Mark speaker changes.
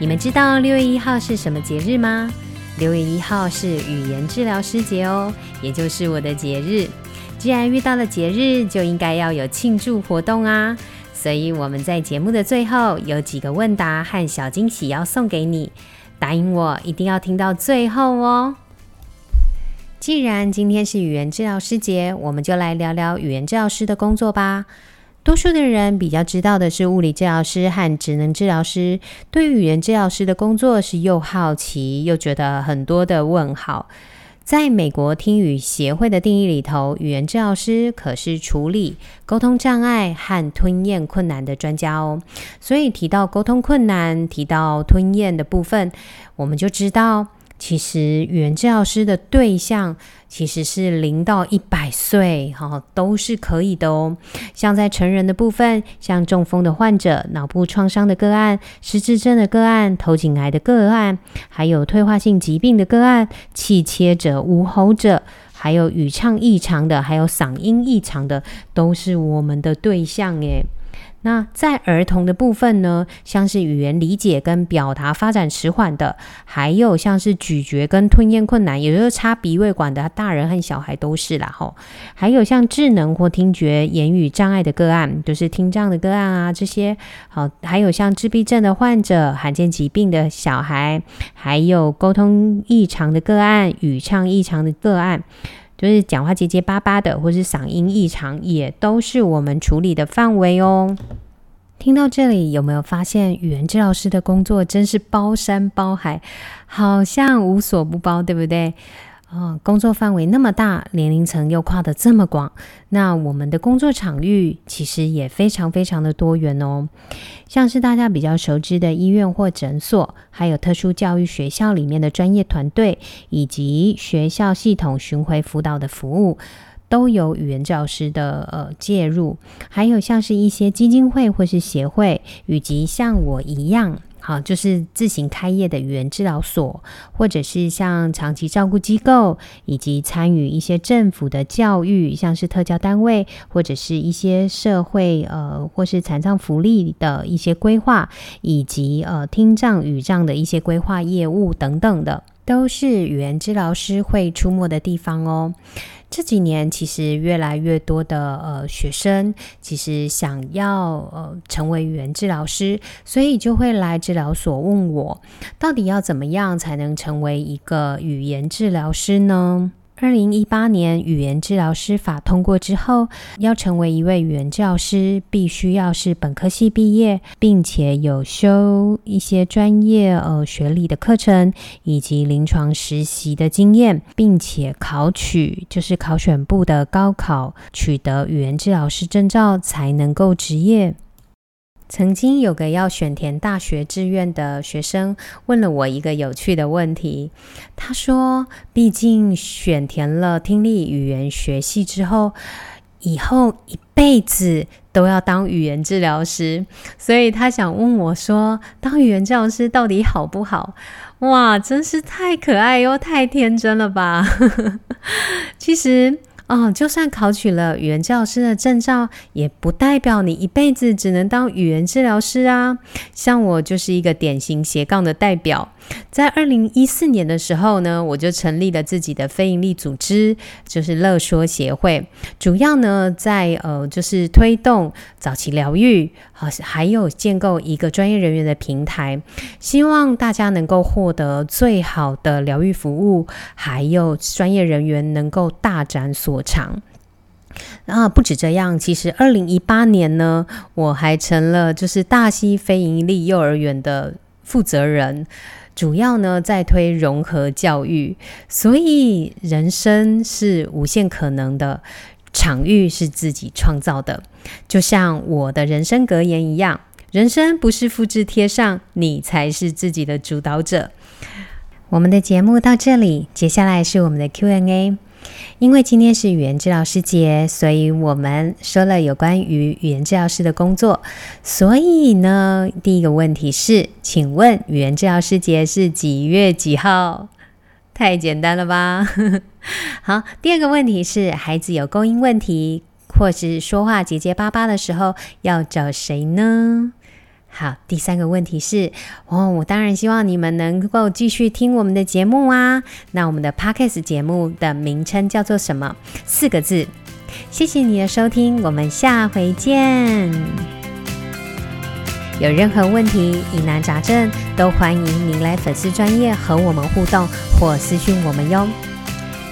Speaker 1: 你们知道六月一号是什么节日吗？六月一号是语言治疗师节哦，也就是我的节日。既然遇到了节日，就应该要有庆祝活动啊！所以我们在节目的最后有几个问答和小惊喜要送给你，答应我一定要听到最后哦。既然今天是语言治疗师节，我们就来聊聊语言治疗师的工作吧。多数的人比较知道的是物理治疗师和职能治疗师，对语言治疗师的工作是又好奇又觉得很多的问号。在美国听语协会的定义里头，语言治疗师可是处理沟通障碍和吞咽困难的专家哦。所以提到沟通困难，提到吞咽的部分，我们就知道。其实语言治疗师的对象其实是零到一百岁，哈，都是可以的哦。像在成人的部分，像中风的患者、脑部创伤的个案、失智症的个案、头颈癌的个案，还有退化性疾病的个案、气切者、无喉者，还有语唱异常的，还有嗓音异常的，都是我们的对象耶。那在儿童的部分呢，像是语言理解跟表达发展迟缓的，还有像是咀嚼跟吞咽困难，也就是插鼻胃管的大人和小孩都是啦吼。还有像智能或听觉言语障碍的个案，就是听障的个案啊，这些好，还有像自闭症的患者、罕见疾病的小孩，还有沟通异常的个案、语唱异常的个案。就是讲话结结巴巴的，或是嗓音异常，也都是我们处理的范围哦。听到这里，有没有发现语言治疗师的工作真是包山包海，好像无所不包，对不对？哦，工作范围那么大，年龄层又跨得这么广，那我们的工作场域其实也非常非常的多元哦。像是大家比较熟知的医院或诊所，还有特殊教育学校里面的专业团队，以及学校系统巡回辅导的服务，都有语言教师的呃介入。还有像是一些基金会或是协会，以及像我一样。好，就是自行开业的语言治疗所，或者是像长期照顾机构，以及参与一些政府的教育，像是特教单位，或者是一些社会呃，或是残障福利的一些规划，以及呃听障语障的一些规划业务等等的，都是语言治疗师会出没的地方哦。这几年其实越来越多的呃学生，其实想要呃成为语言治疗师，所以就会来治疗所问我，到底要怎么样才能成为一个语言治疗师呢？二零一八年语言治疗师法通过之后，要成为一位语言治疗师，必须要是本科系毕业，并且有修一些专业呃学历的课程，以及临床实习的经验，并且考取就是考选部的高考，取得语言治疗师证照，才能够执业。曾经有个要选填大学志愿的学生问了我一个有趣的问题，他说：“毕竟选填了听力语言学系之后，以后一辈子都要当语言治疗师，所以他想问我说，当语言治疗师到底好不好？”哇，真是太可爱又太天真了吧！其实。哦，就算考取了语言治疗师的证照，也不代表你一辈子只能当语言治疗师啊。像我就是一个典型斜杠的代表。在二零一四年的时候呢，我就成立了自己的非营利组织，就是乐说协会，主要呢在呃就是推动早期疗愈，好，还有建构一个专业人员的平台，希望大家能够获得最好的疗愈服务，还有专业人员能够大展所长。啊，不止这样，其实二零一八年呢，我还成了就是大溪非营利幼儿园的负责人。主要呢在推融合教育，所以人生是无限可能的，场域是自己创造的，就像我的人生格言一样：人生不是复制贴上，你才是自己的主导者。我们的节目到这里，接下来是我们的 Q&A。因为今天是语言治疗师节，所以我们说了有关于语言治疗师的工作。所以呢，第一个问题是，请问语言治疗师节是几月几号？太简单了吧？好，第二个问题是，孩子有构音问题，或是说话结结巴巴的时候，要找谁呢？好，第三个问题是，哦，我当然希望你们能够继续听我们的节目啊。那我们的 Podcast 节目的名称叫做什么？四个字。谢谢你的收听，我们下回见。有任何问题、疑难杂症，都欢迎您来粉丝专业和我们互动或私讯我们哟。